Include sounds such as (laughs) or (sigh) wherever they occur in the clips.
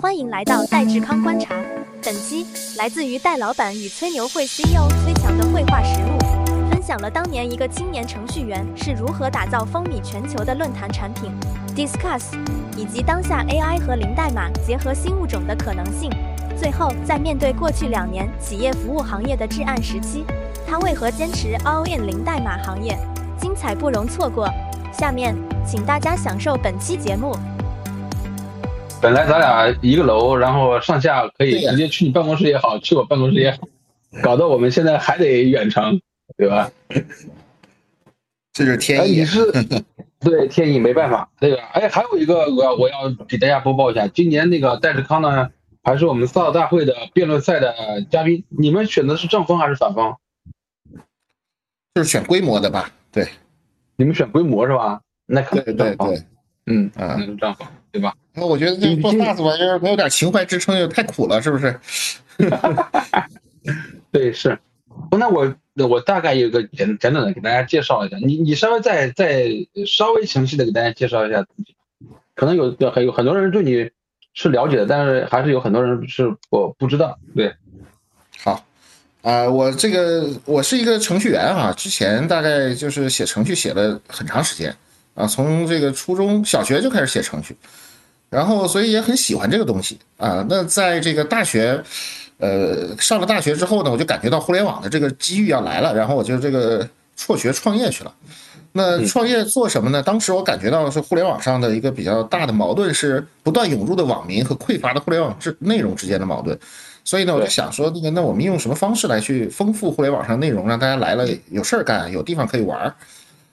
欢迎来到戴志康观察。本期来自于戴老板与吹牛会 CEO 崔强的绘画实录，分享了当年一个青年程序员是如何打造风靡全球的论坛产品 Discuss，以及当下 AI 和零代码结合新物种的可能性。最后，在面对过去两年企业服务行业的至暗时期，他为何坚持 All in 零代码行业？精彩不容错过。下面，请大家享受本期节目。本来咱俩一个楼，然后上下可以直接去你办公室也好，去我办公室也好，(laughs) 搞得我们现在还得远程，对吧？这是天意。你是 (laughs) 对天意没办法。那个，哎，还有一个我要我要给大家播报一下，今年那个戴志康呢，还是我们萨大会的辩论赛的嘉宾。你们选的是正方还是反方？就是选规模的吧？对。你们选规模是吧？那可对对对，嗯啊，那是正方，对吧？那我觉得这做 SaaS 玩意儿没有点情怀支撑，又太苦了，是不是？(laughs) 对，是。那我我大概有个简简短的给大家介绍一下，你你稍微再再稍微详细的给大家介绍一下自己。可能有很有很多人对你是了解的，但是还是有很多人是我不知道。对，好。啊，我这个我是一个程序员啊，之前大概就是写程序写了很长时间啊，从这个初中小学就开始写程序，然后所以也很喜欢这个东西啊。那在这个大学，呃，上了大学之后呢，我就感觉到互联网的这个机遇要来了，然后我就这个辍学创业去了。那创业做什么呢？当时我感觉到是互联网上的一个比较大的矛盾是不断涌入的网民和匮乏的互联网之内容之间的矛盾。所以呢，我就想说，那个，那我们用什么方式来去丰富互联网上内容，让大家来了有事儿干，有地方可以玩儿，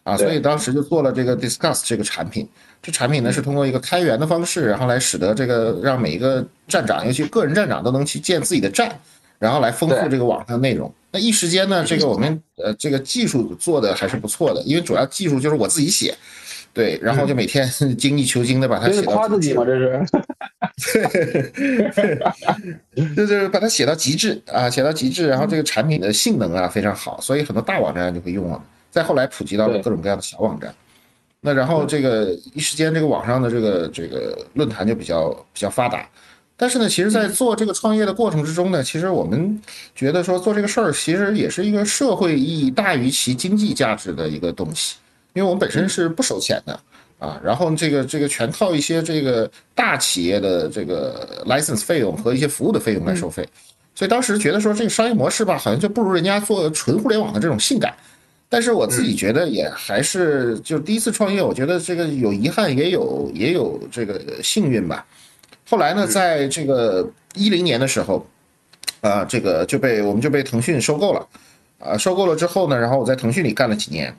啊，所以当时就做了这个 Discuss 这个产品。这产品呢是通过一个开源的方式，然后来使得这个让每一个站长，尤其个人站长都能去建自己的站，然后来丰富这个网上的内容。那一时间呢，这个我们呃这个技术做的还是不错的，因为主要技术就是我自己写。对，然后就每天 (laughs) 精益求精的把它写到。夸自己吗？这是。(laughs) 就是把它写到极致啊，写到极致，然后这个产品的性能啊非常好，所以很多大网站就会用了。再后来普及到了各种各样的小网站，那然后这个一时间这个网上的这个这个论坛就比较比较发达。但是呢，其实，在做这个创业的过程之中呢，其实我们觉得说做这个事儿，其实也是一个社会意义大于其经济价值的一个东西。因为我们本身是不收钱的啊，然后这个这个全靠一些这个大企业的这个 license 费用和一些服务的费用来收费，所以当时觉得说这个商业模式吧，好像就不如人家做纯互联网的这种性感。但是我自己觉得也还是就第一次创业，我觉得这个有遗憾，也有也有这个幸运吧。后来呢，在这个一零年的时候，啊，这个就被我们就被腾讯收购了，啊，收购了之后呢，然后我在腾讯里干了几年。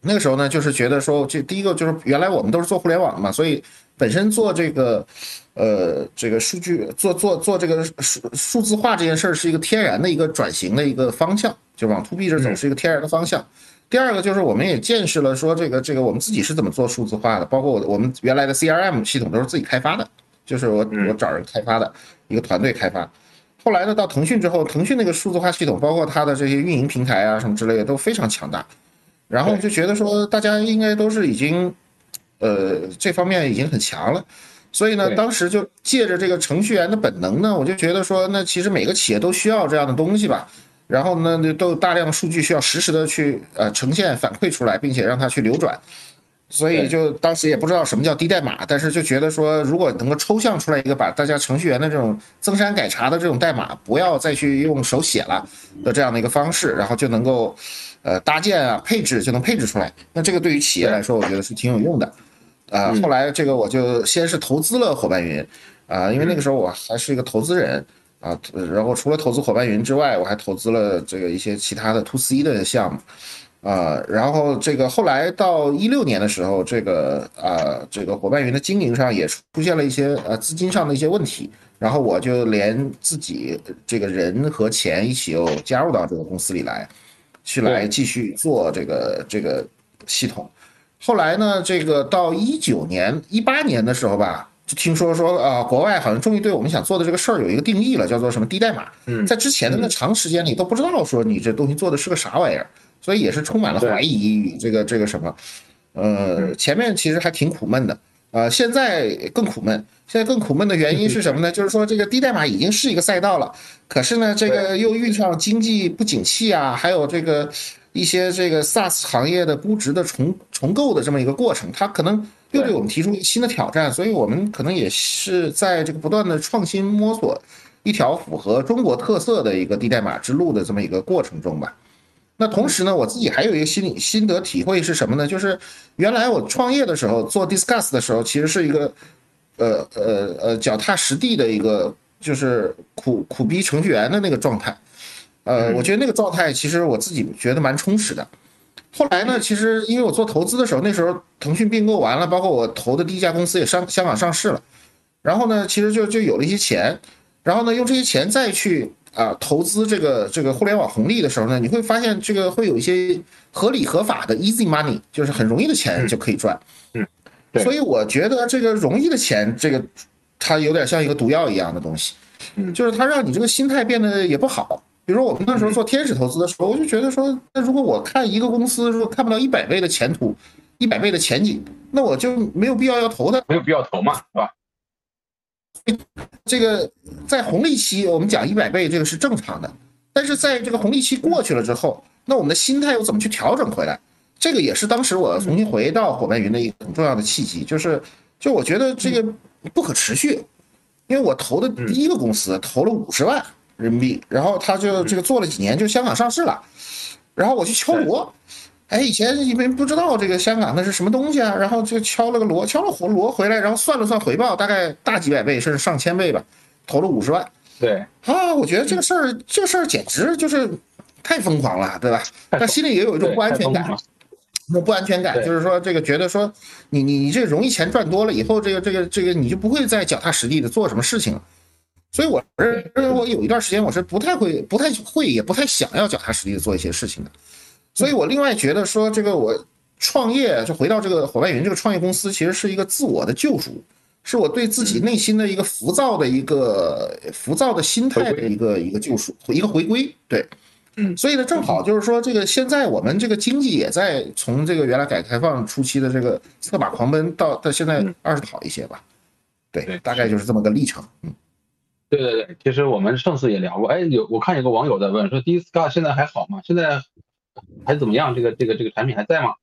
那个时候呢，就是觉得说，这第一个就是原来我们都是做互联网的嘛，所以本身做这个，呃，这个数据做做做这个数数字化这件事儿是一个天然的一个转型的一个方向，就往 to B 这走是一个天然的方向。第二个就是我们也见识了说，这个这个我们自己是怎么做数字化的，包括我我们原来的 CRM 系统都是自己开发的，就是我我找人开发的一个团队开发。后来呢，到腾讯之后，腾讯那个数字化系统，包括它的这些运营平台啊什么之类的都非常强大。然后就觉得说，大家应该都是已经，呃，这方面已经很强了，所以呢，当时就借着这个程序员的本能呢，我就觉得说，那其实每个企业都需要这样的东西吧。然后呢，都有大量的数据需要实时的去呃呈现反馈出来，并且让它去流转。所以就当时也不知道什么叫低代码，但是就觉得说，如果能够抽象出来一个把大家程序员的这种增删改查的这种代码，不要再去用手写了的这样的一个方式，然后就能够。呃，搭建啊，配置就能配置出来。那这个对于企业来说，我觉得是挺有用的。啊，后来这个我就先是投资了伙伴云，啊，因为那个时候我还是一个投资人啊。然后除了投资伙伴云之外，我还投资了这个一些其他的 to C 的项目，啊，然后这个后来到一六年的时候，这个啊，这个伙伴云的经营上也出现了一些呃资金上的一些问题，然后我就连自己这个人和钱一起又加入到这个公司里来。去来继续做这个这个系统，后来呢，这个到一九年、一八年的时候吧，就听说说啊，国外好像终于对我们想做的这个事儿有一个定义了，叫做什么低代码。在之前的那长时间里都不知道说你这东西做的是个啥玩意儿，所以也是充满了怀疑与这个这个什么，呃，前面其实还挺苦闷的。呃，现在更苦闷。现在更苦闷的原因是什么呢？(laughs) 就是说这个低代码已经是一个赛道了，可是呢，这个又遇上经济不景气啊，还有这个一些这个 SaaS 行业的估值的重重构的这么一个过程，它可能又对我们提出新的挑战，所以我们可能也是在这个不断的创新摸索一条符合中国特色的一个低代码之路的这么一个过程中吧。那同时呢，我自己还有一个心理心得体会是什么呢？就是原来我创业的时候做 Discuss 的时候，其实是一个。呃呃呃，脚踏实地的一个就是苦苦逼程序员的那个状态，呃，我觉得那个状态其实我自己觉得蛮充实的。后来呢，其实因为我做投资的时候，那时候腾讯并购完了，包括我投的第一家公司也上香港上市了，然后呢，其实就就有了一些钱，然后呢，用这些钱再去啊投资这个这个互联网红利的时候呢，你会发现这个会有一些合理合法的 easy money，就是很容易的钱就可以赚。嗯。所以我觉得这个容易的钱，这个它有点像一个毒药一样的东西，就是它让你这个心态变得也不好。比如说我们那时候做天使投资的时候，我就觉得说，那如果我看一个公司如果看不到一百倍的前途，一百倍的前景，那我就没有必要要投它，没有必要投嘛，是吧？这个在红利期我们讲一百倍这个是正常的，但是在这个红利期过去了之后，那我们的心态又怎么去调整回来？这个也是当时我重新回到伙伴云的一个很重要的契机，就是，就我觉得这个不可持续，因为我投的第一个公司投了五十万人民币，然后他就这个做了几年就香港上市了，然后我去敲锣，哎，以前因为不知道这个香港那是什么东西啊，然后就敲了个锣，敲了火锣回来，然后算了算回报，大概大几百倍甚至上千倍吧，投了五十万，对，啊，我觉得这个事儿这个事儿简直就是太疯狂了，对吧？但心里也有一种不安全感。那不安全感，就是说这个觉得说你你你这容易钱赚多了以后，这个这个这个你就不会再脚踏实地的做什么事情了。所以我认为我有一段时间我是不太会、不太会、也不太想要脚踏实地的做一些事情的。所以我另外觉得说这个我创业就回到这个伙伴云这个创业公司，其实是一个自我的救赎，是我对自己内心的一个浮躁的一个浮躁的心态的一个一个救赎，一个回归。对。嗯，所以呢，正好就是说，这个现在我们这个经济也在从这个原来改革开放初期的这个策马狂奔，到到现在二十好一些吧。对，大概就是这么个历程。嗯，对对对，其实我们上次也聊过。哎，有我看有个网友在问说，Discuss 现在还好吗？现在还怎么样？这个这个这个产品还在吗？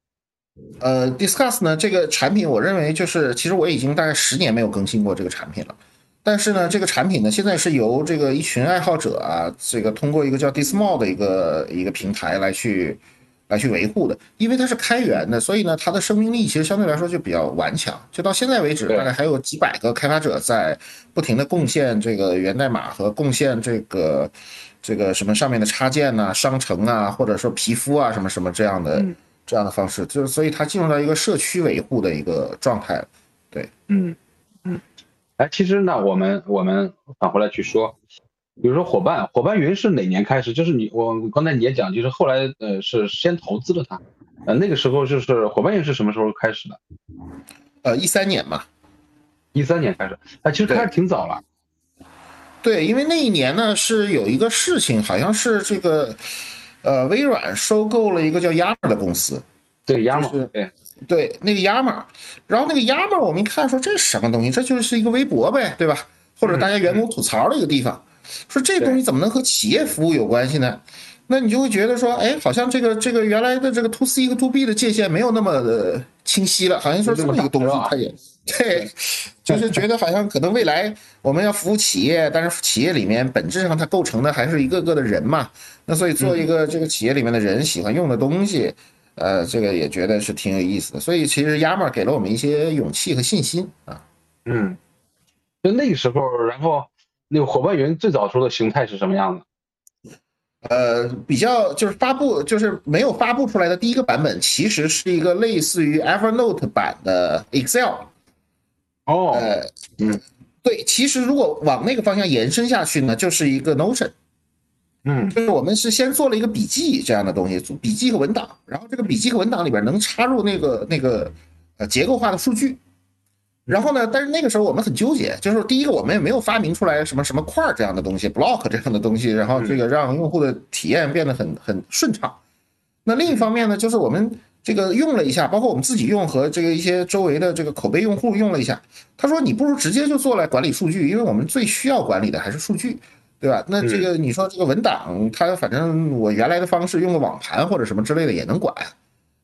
呃，Discuss 呢，这个产品我认为就是，其实我已经大概十年没有更新过这个产品了。但是呢，这个产品呢，现在是由这个一群爱好者啊，这个通过一个叫 Dismall 的一个一个平台来去来去维护的。因为它是开源的，所以呢，它的生命力其实相对来说就比较顽强。就到现在为止，大概还有几百个开发者在不停的贡献这个源代码和贡献这个这个什么上面的插件呐、商城啊，或者说皮肤啊什么什么这样的这样的方式，就是所以它进入到一个社区维护的一个状态。对，嗯。哎，其实呢，我们我们返回来去说，比如说伙伴伙伴云是哪年开始？就是你我刚才你也讲，就是后来呃是先投资了它，呃那个时候就是伙伴云是什么时候开始的？呃一三年嘛，一三年开始，哎其实开始挺早了。对，因为那一年呢是有一个事情，好像是这个呃微软收购了一个叫 Yammer 的公司。对，Yammer，对。对那个 Yammer，然后那个 Yammer，我们一看说这是什么东西？这就是一个微博呗，对吧？或者大家员工吐槽的一个地方。说这东西怎么能和企业服务有关系呢？那你就会觉得说，哎，好像这个这个原来的这个 To C 和 To B 的界限没有那么的清晰了，好像说这么一个东西，它也 (laughs) 对，就是觉得好像可能未来我们要服务企业，但是企业里面本质上它构成的还是一个个的人嘛。那所以做一个这个企业里面的人喜欢用的东西。呃，这个也觉得是挺有意思的，所以其实 Yammer 给了我们一些勇气和信心啊。嗯，就那个时候，然后那个伙伴云最早时候的形态是什么样的？呃，比较就是发布，就是没有发布出来的第一个版本，其实是一个类似于 Evernote 版的 Excel。哦，呃，嗯，对，其实如果往那个方向延伸下去呢，就是一个 Notion。嗯，就是我们是先做了一个笔记这样的东西，做笔记和文档，然后这个笔记和文档里边能插入那个那个呃结构化的数据，然后呢，但是那个时候我们很纠结，就是第一个我们也没有发明出来什么什么块这样的东西，block 这样的东西，然后这个让用户的体验变得很很顺畅。那另一方面呢，就是我们这个用了一下，包括我们自己用和这个一些周围的这个口碑用户用了一下，他说你不如直接就做来管理数据，因为我们最需要管理的还是数据，对吧？那这个你说这个文档，它反正我原来的方式用个网盘或者什么之类的也能管。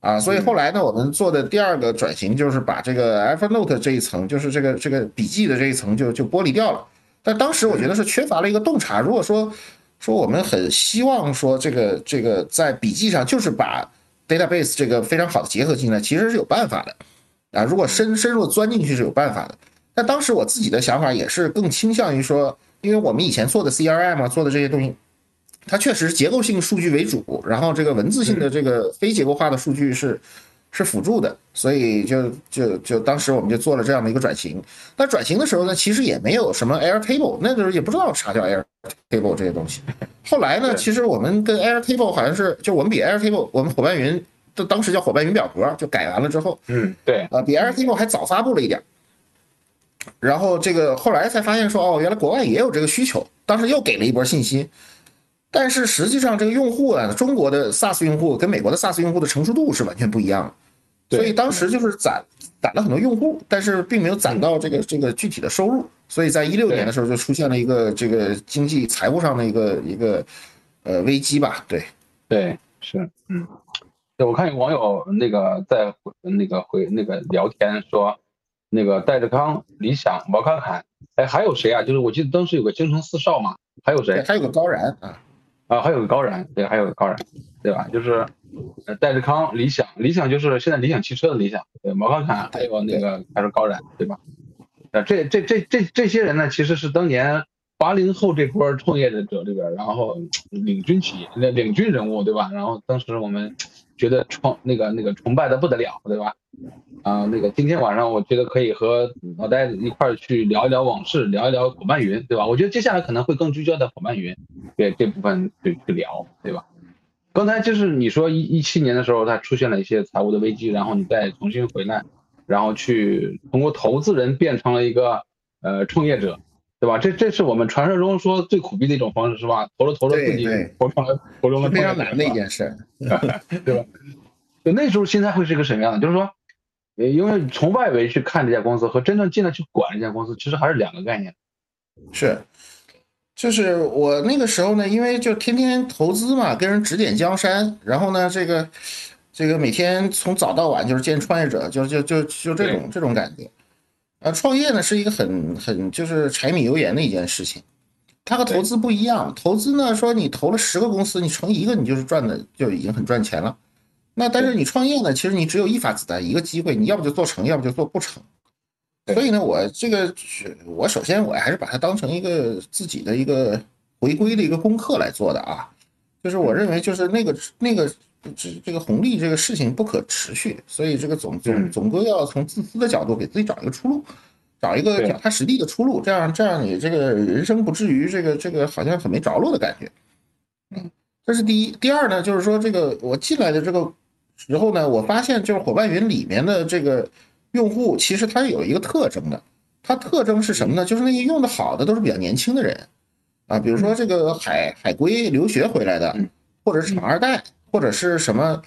啊，所以后来呢，我们做的第二个转型就是把这个 Evernote 这一层，就是这个这个笔记的这一层就就剥离掉了。但当时我觉得是缺乏了一个洞察。如果说说我们很希望说这个这个在笔记上就是把 database 这个非常好的结合进来，其实是有办法的啊。如果深深入钻进去是有办法的。但当时我自己的想法也是更倾向于说，因为我们以前做的 CRM 啊，做的这些东西。它确实是结构性数据为主，然后这个文字性的这个非结构化的数据是是辅助的，所以就就就当时我们就做了这样的一个转型。那转型的时候呢，其实也没有什么 Airtable，那时候也不知道啥叫 Airtable 这些东西。(laughs) 后来呢，其实我们跟 Airtable 好像是就我们比 Airtable，我们伙伴云的当时叫伙伴云表格，就改完了之后，嗯，对，啊，比 Airtable 还早发布了一点。然后这个后来才发现说，哦，原来国外也有这个需求，当时又给了一波信息。但是实际上，这个用户啊，中国的 SaaS 用户跟美国的 SaaS 用户的成熟度是完全不一样的，所以当时就是攒攒了很多用户，但是并没有攒到这个这个具体的收入，所以在一六年的时候就出现了一个这个经济财务上的一个一个呃危机吧。对，对，是，嗯，对我看有网友那个在那个回那个聊天说，那个戴志康、李想、毛侃侃，哎，还有谁啊？就是我记得当时有个京城四少嘛，还有谁？还有个高然啊。啊，还有个高燃，对，还有个高燃，对吧？就是呃，戴志康、理想，理想就是现在理想汽车的理想，对，毛康侃，还有那个还是高燃，对吧？啊，这这这这这些人呢，其实是当年八零后这波创业者里边，然后领军企业、领领军人物，对吧？然后当时我们觉得创那个那个崇拜的不得了，对吧？啊，那个今天晚上我觉得可以和老戴一块儿去聊一聊往事，聊一聊伙伴云，对吧？我觉得接下来可能会更聚焦在伙伴云这这部分去去聊，对吧？刚才就是你说一一七年的时候，它出现了一些财务的危机，然后你再重新回来，然后去通过投资人变成了一个呃创业者，对吧？这这是我们传说中说最苦逼的一种方式，是吧？投了投了自己投成了投成了非常难的一件事 (laughs) (laughs) 对吧？就那时候心态会是一个什么样的？就是说。因为从外围去看这家公司和真正进来去管这家公司，其实还是两个概念。是，就是我那个时候呢，因为就天天投资嘛，跟人指点江山，然后呢，这个这个每天从早到晚就是见创业者，就就就就这种这种感觉。呃，创业呢是一个很很就是柴米油盐的一件事情，它和投资不一样。投资呢说你投了十个公司，你成一个你就是赚的就已经很赚钱了。那但是你创业呢，其实你只有一发子弹，一个机会，你要不就做成，要不就做不成。所以呢，我这个我首先我还是把它当成一个自己的一个回归的一个功课来做的啊。就是我认为，就是那个那个这这个红利这个事情不可持续，所以这个总总总归要从自私的角度给自己找一个出路，找一个脚踏实地的出路，这样这样你这个人生不至于这个这个好像很没着落的感觉。嗯，这是第一。第二呢，就是说这个我进来的这个。时候呢，我发现就是伙伴云里面的这个用户，其实它有一个特征的，它特征是什么呢？就是那些用的好的都是比较年轻的人啊，比如说这个海海归留学回来的，或者是厂二代，或者是什么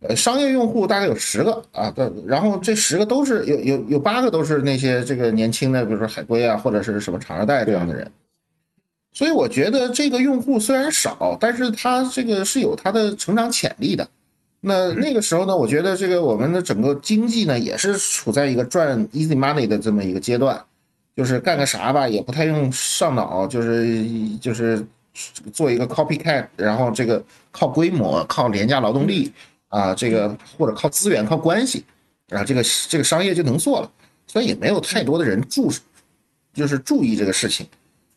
呃商业用户，大概有十个啊，然后这十个都是有有有八个都是那些这个年轻的，比如说海归啊，或者是什么厂二代这样的人，所以我觉得这个用户虽然少，但是他这个是有他的成长潜力的。那那个时候呢，我觉得这个我们的整个经济呢，也是处在一个赚 easy money 的这么一个阶段，就是干个啥吧，也不太用上脑，就是就是做一个 copycat，然后这个靠规模、靠廉价劳动力啊，这个或者靠资源、靠关系，然后这个这个商业就能做了，所以也没有太多的人注，就是注意这个事情。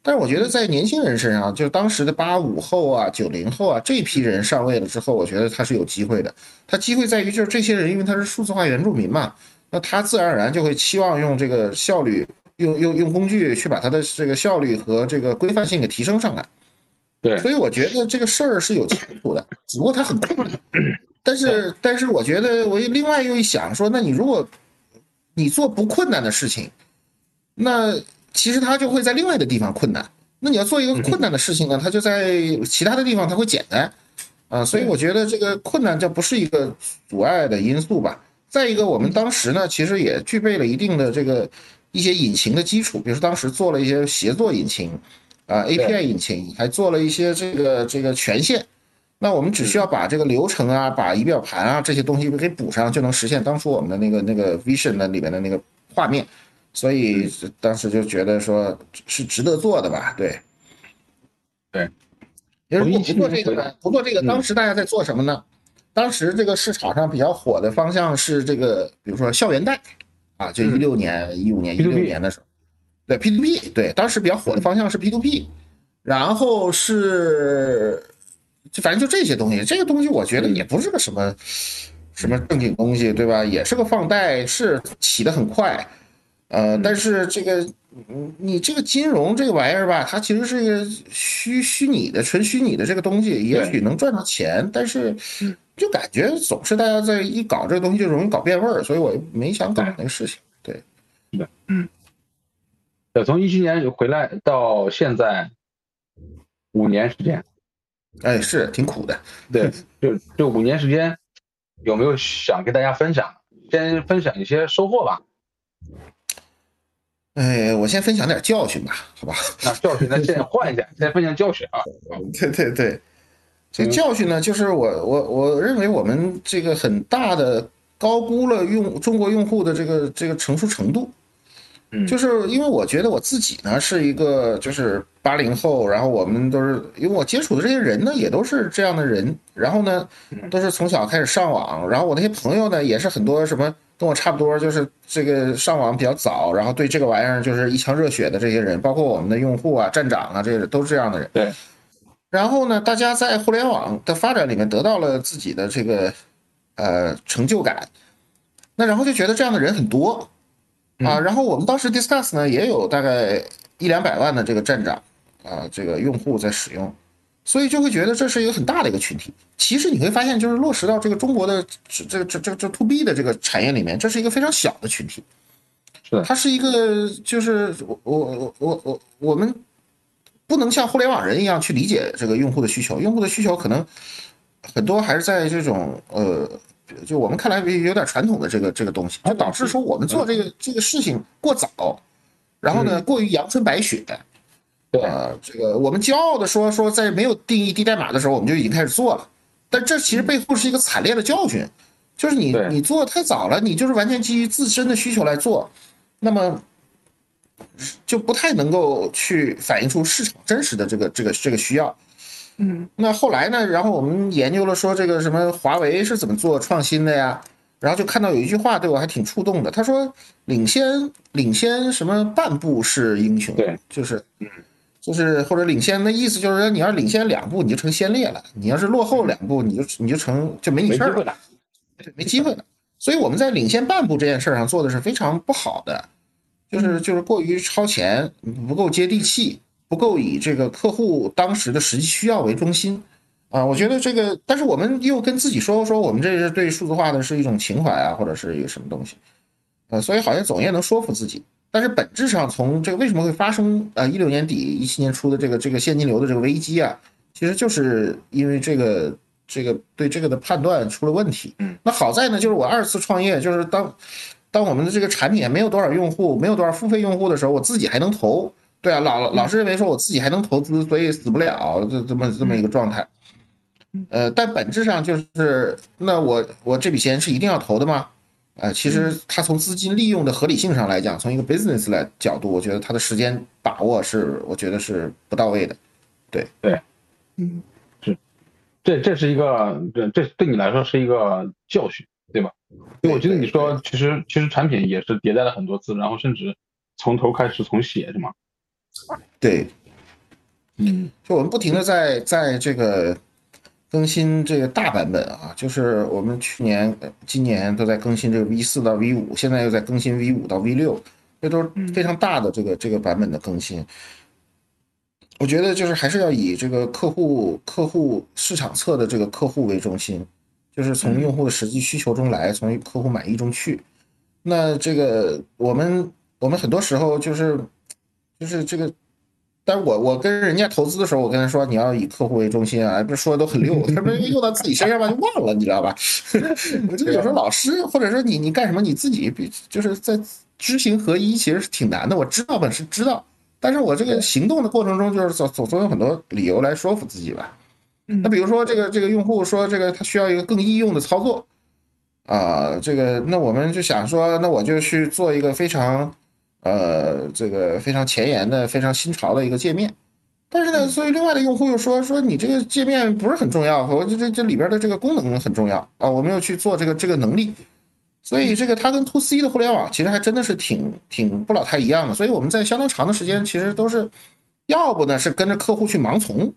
但是我觉得在年轻人身上，就是当时的八五后啊、九零后啊这批人上位了之后，我觉得他是有机会的。他机会在于，就是这些人，因为他是数字化原住民嘛，那他自然而然就会期望用这个效率，用用用工具去把他的这个效率和这个规范性给提升上来。对，所以我觉得这个事儿是有前途的，只不过他很困难。但是，但是我觉得我另外又一想说，那你如果你做不困难的事情，那。其实它就会在另外的地方困难，那你要做一个困难的事情呢，它就在其他的地方它会简单，啊，所以我觉得这个困难这不是一个阻碍的因素吧。再一个，我们当时呢，其实也具备了一定的这个一些引擎的基础，比如说当时做了一些协作引擎，啊，API 引擎，还做了一些这个这个权限。那我们只需要把这个流程啊，把仪表盘啊这些东西给补上，就能实现当初我们的那个那个 Vision 的里面的那个画面。所以当时就觉得说是值得做的吧？对，对。如果不做这个呢？不做这个，当时大家在做什么呢？当时这个市场上比较火的方向是这个，比如说校园贷啊，就一六年、一五年、一六年的时候，对 P to P，对，当时比较火的方向是 P to P，然后是。就反正就这些东西，这个东西我觉得也不是个什么什么正经东西，对吧？也是个放贷，是起得很快，呃，但是这个，你这个金融这个玩意儿吧，它其实是一个虚虚拟的、纯虚拟的这个东西，也许能赚到钱，但是就感觉总是大家在一搞这个东西就容易搞变味儿，所以我没想搞那个事情。对，对，嗯，从一七年回来到现在五年时间。哎，是挺苦的。对，就就五年时间，有没有想跟大家分享？先分享一些收获吧。哎，我先分享点教训吧，好吧？那教训，那现在换一下，先分享教训啊。对对对，这教训呢，就是我我我认为我们这个很大的高估了用中国用户的这个这个成熟程度。就是因为我觉得我自己呢是一个就是八零后，然后我们都是因为我接触的这些人呢也都是这样的人，然后呢都是从小开始上网，然后我那些朋友呢也是很多什么跟我差不多，就是这个上网比较早，然后对这个玩意儿就是一腔热血的这些人，包括我们的用户啊、站长啊，这个都是这样的人。对。然后呢，大家在互联网的发展里面得到了自己的这个呃成就感，那然后就觉得这样的人很多。啊，然后我们当时 Discuss 呢也有大概一两百万的这个站长啊，这个用户在使用，所以就会觉得这是一个很大的一个群体。其实你会发现，就是落实到这个中国的这个这这这 To B 的这个产业里面，这是一个非常小的群体。是，它是一个就是我我我我我我们不能像互联网人一样去理解这个用户的需求，用户的需求可能很多还是在这种呃。就我们看来有点传统的这个这个东西，就导致说我们做这个这个事情过早，然后呢过于阳春白雪，啊，这个我们骄傲的说说在没有定义低代码的时候我们就已经开始做了，但这其实背后是一个惨烈的教训，就是你你做的太早了，你就是完全基于自身的需求来做，那么就不太能够去反映出市场真实的这个这个这个需要。嗯，那后来呢？然后我们研究了说这个什么华为是怎么做创新的呀？然后就看到有一句话对我还挺触动的，他说领先领先什么半步是英雄，对，就是，就是或者领先的意思就是说你要领先两步你就成先烈了，你要是落后两步你就你就成就没你事儿了，没机会了。所以我们在领先半步这件事上做的是非常不好的，就是就是过于超前，不够接地气。不够以这个客户当时的实际需要为中心，啊，我觉得这个，但是我们又跟自己说说，我们这是对数字化的是一种情怀啊，或者是一个什么东西，呃，所以好像总也能说服自己。但是本质上，从这个为什么会发生呃一六年底一七年初的这个这个现金流的这个危机啊，其实就是因为这个这个对这个的判断出了问题。嗯，那好在呢，就是我二次创业，就是当当我们的这个产品没有多少用户，没有多少付费用户的时候，我自己还能投。对啊，老老是认为说我自己还能投资，所以死不了，这这么这么一个状态。呃，但本质上就是，那我我这笔钱是一定要投的吗？呃，其实它从资金利用的合理性上来讲，从一个 business 来角度，我觉得它的时间把握是，我觉得是不到位的。对。对，嗯，是，这这是一个，这这对你来说是一个教训，对吧？因为我觉得你说，其实其实产品也是迭代了很多次，然后甚至从头开始重写，是吗？对，嗯，就我们不停的在在这个更新这个大版本啊，就是我们去年、今年都在更新这个 V 四到 V 五，现在又在更新 V 五到 V 六，这都是非常大的这个这个版本的更新。我觉得就是还是要以这个客户客户市场侧的这个客户为中心，就是从用户的实际需求中来，从客户满意中去。那这个我们我们很多时候就是。就是这个，但是我我跟人家投资的时候，我跟他说你要以客户为中心啊，不是说的都很溜，(laughs) 他们用到自己身上吧就忘了，你知道吧？(laughs) 我觉得有时候老师或者说你你干什么你自己比就是在知行合一，其实是挺难的。我知道本是知道，但是我这个行动的过程中就是总总总有很多理由来说服自己吧。那比如说这个这个用户说这个他需要一个更易用的操作啊，这个那我们就想说那我就去做一个非常。呃，这个非常前沿的、非常新潮的一个界面，但是呢，所以另外的用户又说说你这个界面不是很重要，我这这这里边的这个功能很重要啊，我们要去做这个这个能力，所以这个它跟 to C 的互联网其实还真的是挺挺不老太一样的，所以我们在相当长的时间其实都是，要不呢是跟着客户去盲从，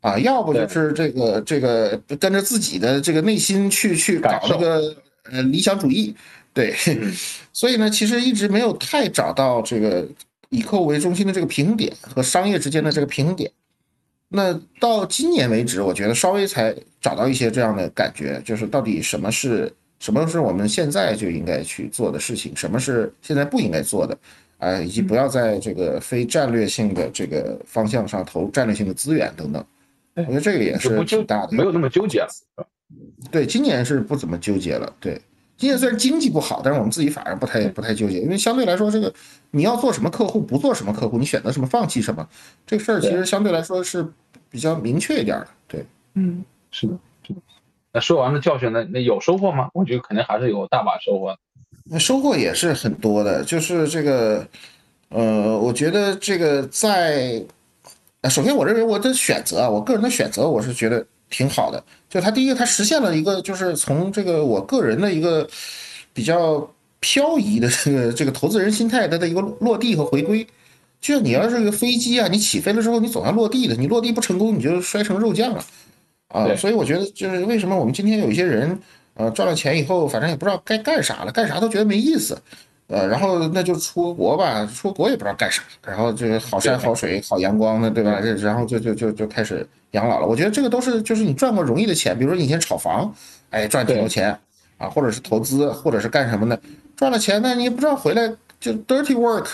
啊，要不就是这个这个跟着自己的这个内心去去搞这个呃理想主义。对，所以呢，其实一直没有太找到这个以客户为中心的这个平衡点和商业之间的这个平衡点。那到今年为止，我觉得稍微才找到一些这样的感觉，就是到底什么是什么是我们现在就应该去做的事情，什么是现在不应该做的啊，以及不要在这个非战略性的这个方向上投战略性的资源等等。我觉得这个也是挺大的，没有那么纠结了。对，今年是不怎么纠结了。对。今年虽然经济不好，但是我们自己反而不太不太纠结，因为相对来说，这个你要做什么客户，不做什么客户，你选择什么，放弃什么，这个事儿其实相对来说是比较明确一点的。对，嗯，是的，是的。那说完了教训，那那有收获吗？我觉得肯定还是有大把收获。那收获也是很多的，就是这个，呃，我觉得这个在，首先我认为我的选择啊，我个人的选择，我是觉得。挺好的，就它第一个，它实现了一个，就是从这个我个人的一个比较漂移的这个这个投资人心态它的一个落地和回归。就像你要是个飞机啊，你起飞了之后，你总要落地的，你落地不成功，你就摔成肉酱了啊。所以我觉得，就是为什么我们今天有一些人，呃，赚了钱以后，反正也不知道该干啥了，干啥都觉得没意思。呃，然后那就出国吧，出国也不知道干啥，然后这个好山好水好阳光的，对吧？这然后就就就就开始养老了。我觉得这个都是就是你赚过容易的钱，比如说你以前炒房，哎，赚挺多钱啊，或者是投资，或者是干什么的，赚了钱呢，你也不知道回来就 dirty work，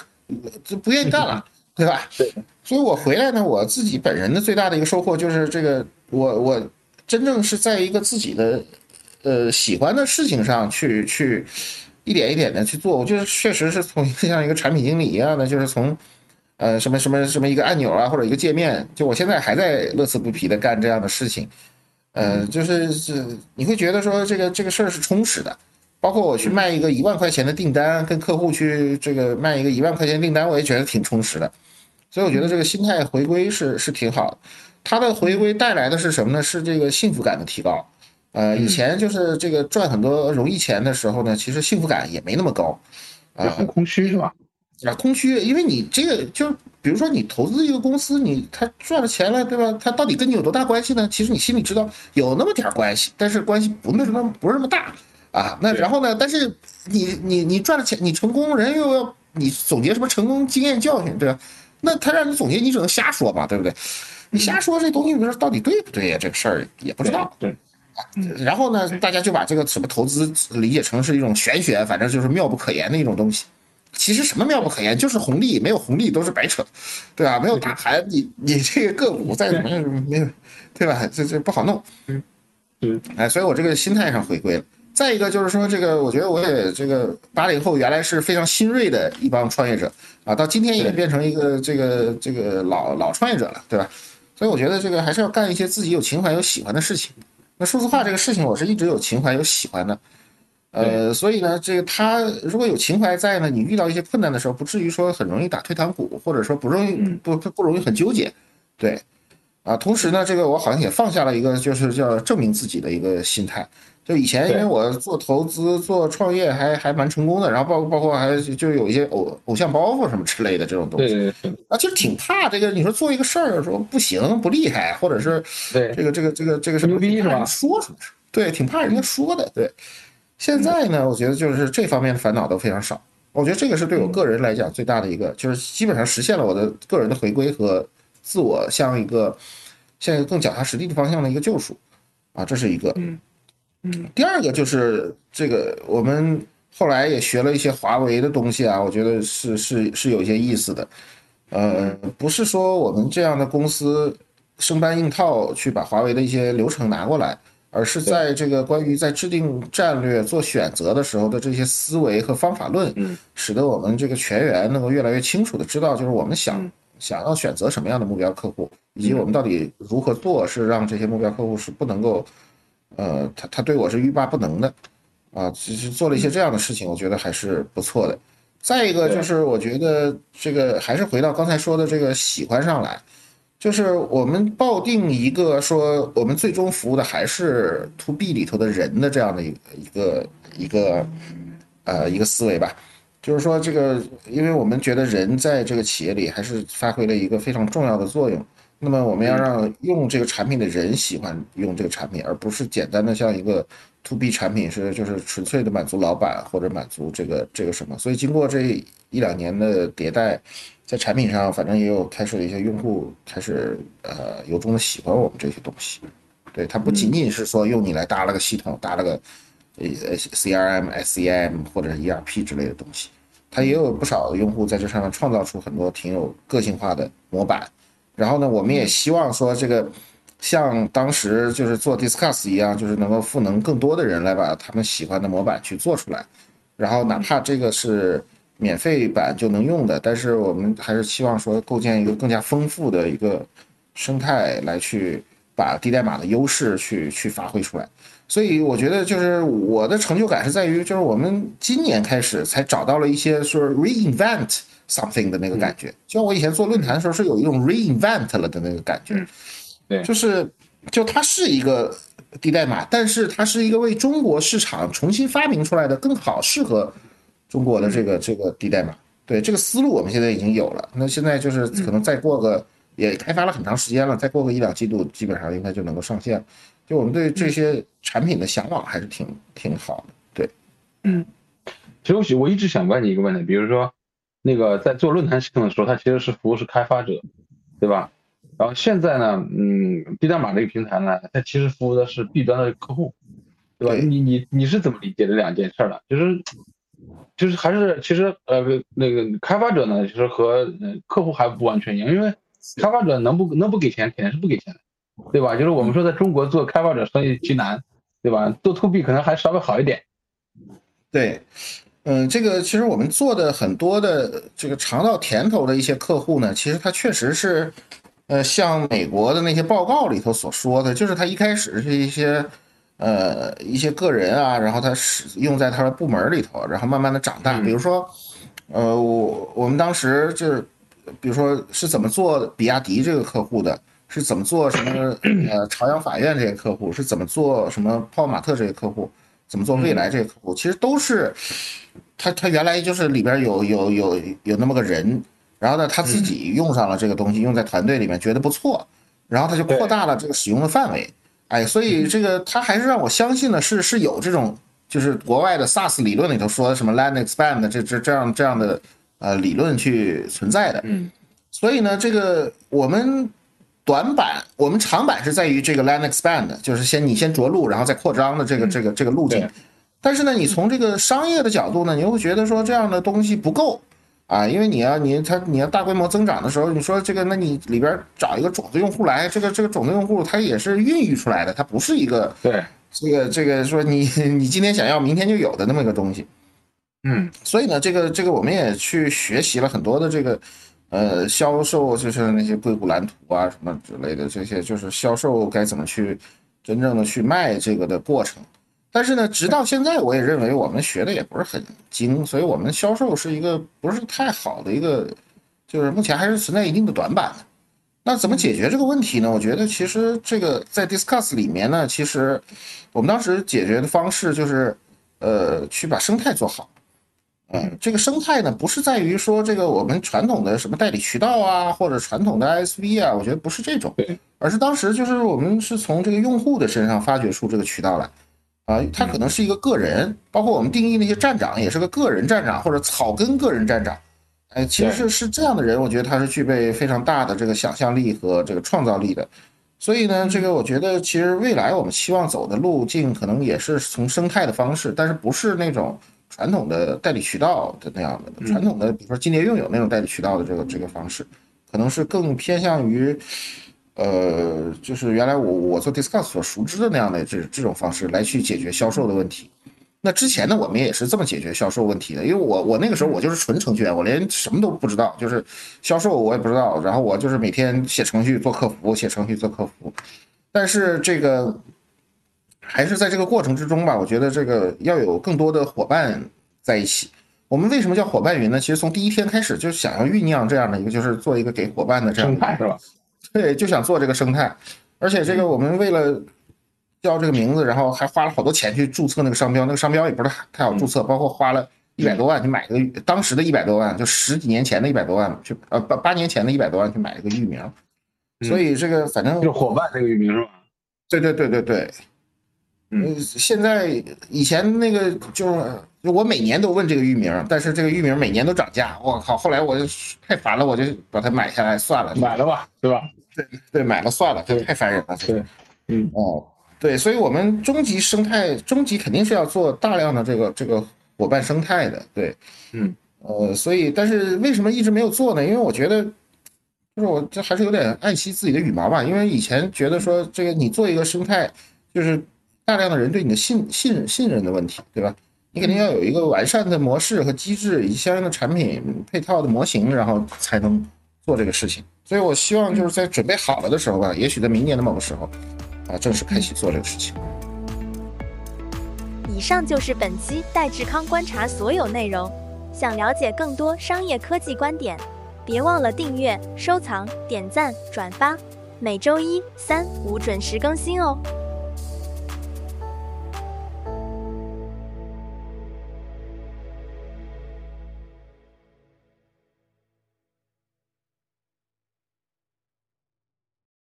就不愿意干了，(laughs) 对吧？对。(laughs) 所以我回来呢，我自己本人的最大的一个收获就是这个，我我真正是在一个自己的呃喜欢的事情上去去。一点一点的去做，我觉得确实是从像一个产品经理一样的，就是从，呃，什么什么什么一个按钮啊，或者一个界面，就我现在还在乐此不疲的干这样的事情，呃，就是是你会觉得说这个这个事儿是充实的，包括我去卖一个一万块钱的订单，跟客户去这个卖一个一万块钱订单，我也觉得挺充实的，所以我觉得这个心态回归是是挺好的，它的回归带来的是什么呢？是这个幸福感的提高。呃，以前就是这个赚很多容易钱的时候呢，其实幸福感也没那么高，啊，很空虚是吧？啊，空虚，因为你这个就比如说你投资一个公司，你他赚了钱了，对吧？他到底跟你有多大关系呢？其实你心里知道有那么点关系，但是关系不那么不是那么大啊。那然后呢？但是你你你赚了钱，你成功，人又要你总结什么成功经验教训，对吧？那他让你总结，你只能瞎说嘛，对不对？你瞎说这东西，你说到底对不对呀？这个事儿也不知道。对。然后呢，大家就把这个什么投资理解成是一种玄学，反正就是妙不可言的一种东西。其实什么妙不可言，就是红利，没有红利都是白扯，对吧？没有大盘，你你这个个股再怎么样没有，对吧？这这不好弄。嗯嗯，哎，所以我这个心态上回归了。再一个就是说，这个我觉得我也这个八零后原来是非常新锐的一帮创业者啊，到今天也变成一个这个这个老老创业者了，对吧？所以我觉得这个还是要干一些自己有情怀、有喜欢的事情。那数字化这个事情，我是一直有情怀、有喜欢的，呃，所以呢，这个他如果有情怀在呢，你遇到一些困难的时候，不至于说很容易打退堂鼓，或者说不容易不不容易很纠结，对，啊，同时呢，这个我好像也放下了一个就是叫证明自己的一个心态。就以前，因为我做投资、做创业还还蛮成功的，然后包包括还就有一些偶偶像包袱什么之类的这种东西。对对啊，就挺怕这个。你说做一个事儿，说不行、不厉害，或者是对这个这个这个这个什么牛逼是吧？说出来，对，挺怕人家说的。对，现在呢，我觉得就是这方面的烦恼都非常少。我觉得这个是对我个人来讲最大的一个，就是基本上实现了我的个人的回归和自我向一个向一个更脚踏实地的方向的一个救赎啊，这是一个。嗯。嗯，第二个就是这个，我们后来也学了一些华为的东西啊，我觉得是是是有一些意思的。呃，不是说我们这样的公司生搬硬套去把华为的一些流程拿过来，而是在这个关于在制定战略、做选择的时候的这些思维和方法论，使得我们这个全员能够越来越清楚的知道，就是我们想想要选择什么样的目标客户，以及我们到底如何做，是让这些目标客户是不能够，呃，他他对我是欲罢不能的，啊，其实做了一些这样的事情，我觉得还是不错的。再一个就是，我觉得这个还是回到刚才说的这个喜欢上来，就是我们抱定一个说，我们最终服务的还是 to B 里头的人的这样的一个一个一个呃一个思维吧。就是说，这个因为我们觉得人在这个企业里还是发挥了一个非常重要的作用。那么我们要让用这个产品的人喜欢用这个产品，而不是简单的像一个。to B 产品是就是纯粹的满足老板或者满足这个这个什么，所以经过这一两年的迭代，在产品上反正也有开始一些用户开始呃由衷的喜欢我们这些东西。对，它不仅仅是说用你来搭了个系统，搭了个呃 CRM、SCM 或者是 ERP 之类的东西，它也有不少用户在这上面创造出很多挺有个性化的模板。然后呢，我们也希望说这个。像当时就是做 Discuss 一样，就是能够赋能更多的人来把他们喜欢的模板去做出来，然后哪怕这个是免费版就能用的，但是我们还是希望说构建一个更加丰富的一个生态来去把低代码的优势去去发挥出来。所以我觉得就是我的成就感是在于，就是我们今年开始才找到了一些说 reinvent something 的那个感觉，就像我以前做论坛的时候是有一种 reinvent 了的那个感觉。对，就是，就它是一个低代码，但是它是一个为中国市场重新发明出来的更好适合中国的这个这个低代码。对，这个思路我们现在已经有了。那现在就是可能再过个，也开发了很长时间了，再过个一两季度，基本上应该就能够上线。就我们对这些产品的向往还是挺挺好的。对，嗯，其实我我一直想问你一个问题，比如说那个在做论坛系统的时候，它其实是服务是开发者，对吧？然后现在呢，嗯，低代码这个平台呢，它其实服务的是 B 端的客户，对吧？你你你是怎么理解这两件事的？就是，就是还是其实呃那个开发者呢，其实和客户还不完全一样，因为开发者能不能不给钱，肯定是不给钱的，对吧？就是我们说在中国做开发者生意极难，对吧？做 To B 可能还稍微好一点。对，嗯，这个其实我们做的很多的这个尝到甜头的一些客户呢，其实他确实是。呃，像美国的那些报告里头所说的，就是他一开始是一些，呃，一些个人啊，然后他使用在他的部门里头，然后慢慢的长大。比如说，呃，我我们当时就是，比如说是怎么做比亚迪这个客户的，是怎么做什么呃朝阳法院这些客户，是怎么做什么泡泡玛特这些客户，怎么做未来这个客户，其实都是，他他原来就是里边有有有有那么个人。然后呢，他自己用上了这个东西，用在团队里面觉得不错，然后他就扩大了这个使用的范围。哎，所以这个他还是让我相信呢，是是有这种，就是国外的 SaaS 理论里头说的什么 land expand 这这这样这样的呃理论去存在的。嗯。所以呢，这个我们短板，我们长板是在于这个 land expand，就是先你先着陆，然后再扩张的这个这个这个路径。但是呢，你从这个商业的角度呢，你会觉得说这样的东西不够。啊，因为你要你它你要大规模增长的时候，你说这个，那你里边找一个种子用户来，这个这个种子用户他也是孕育出来的，它不是一个对。这个这个说你 (laughs) 你今天想要明天就有的那么一个东西，嗯，所以呢，这个这个我们也去学习了很多的这个呃销售，就是那些硅谷蓝图啊什么之类的这些，就是销售该怎么去真正的去卖这个的过程。但是呢，直到现在，我也认为我们学的也不是很精，所以我们销售是一个不是太好的一个，就是目前还是存在一定的短板。那怎么解决这个问题呢？我觉得其实这个在 Discuss 里面呢，其实我们当时解决的方式就是，呃，去把生态做好。嗯，这个生态呢，不是在于说这个我们传统的什么代理渠道啊，或者传统的 ISV 啊，我觉得不是这种，而是当时就是我们是从这个用户的身上发掘出这个渠道来。啊，他可能是一个个人，包括我们定义那些站长也是个个人站长或者草根个人站长，哎，其实是是这样的人，我觉得他是具备非常大的这个想象力和这个创造力的。所以呢，这个我觉得其实未来我们希望走的路径可能也是从生态的方式，但是不是那种传统的代理渠道的那样的传统的，比如说金蝶用友那种代理渠道的这个这个方式，可能是更偏向于，呃，就是原来我我做 Discuss 所熟知的那样的这这种方式来去解决销售的问题。那之前呢，我们也是这么解决销售问题的，因为我我那个时候我就是纯程序员，我连什么都不知道，就是销售我也不知道，然后我就是每天写程序做客服，写程序做客服，但是这个还是在这个过程之中吧，我觉得这个要有更多的伙伴在一起。我们为什么叫伙伴云呢？其实从第一天开始就想要酝酿这样的一个，就是做一个给伙伴的这样生态是吧？对，就想做这个生态，而且这个我们为了。叫这个名字，然后还花了好多钱去注册那个商标，那个商标也不是太好注册，包括花了一百多万去买个当时的一百多万，就十几年前的一百多万去呃八八年前的一百多万去买一个域名，所以这个反正就伙伴这个域名是吧？对对对对对，嗯，现在以前那个就是我每年都问这个域名，但是这个域名每年都涨价，我靠，后来我就太烦了，我就把它买下来算了，买了吧，对吧？对对，买了算了，这太烦人了，对，嗯哦。对，所以，我们终极生态，终极肯定是要做大量的这个这个伙伴生态的。对，嗯，呃，所以，但是为什么一直没有做呢？因为我觉得，就是我这还是有点爱惜自己的羽毛吧。因为以前觉得说，这个你做一个生态，就是大量的人对你的信信信任的问题，对吧？你肯定要有一个完善的模式和机制，以及相应的产品配套的模型，然后才能做这个事情。所以我希望就是在准备好了的时候吧，也许在明年的某个时候。啊，正式开启做这个事情。以上就是本期戴志康观察所有内容。想了解更多商业科技观点，别忘了订阅、收藏、点赞、转发。每周一、三、五准时更新哦。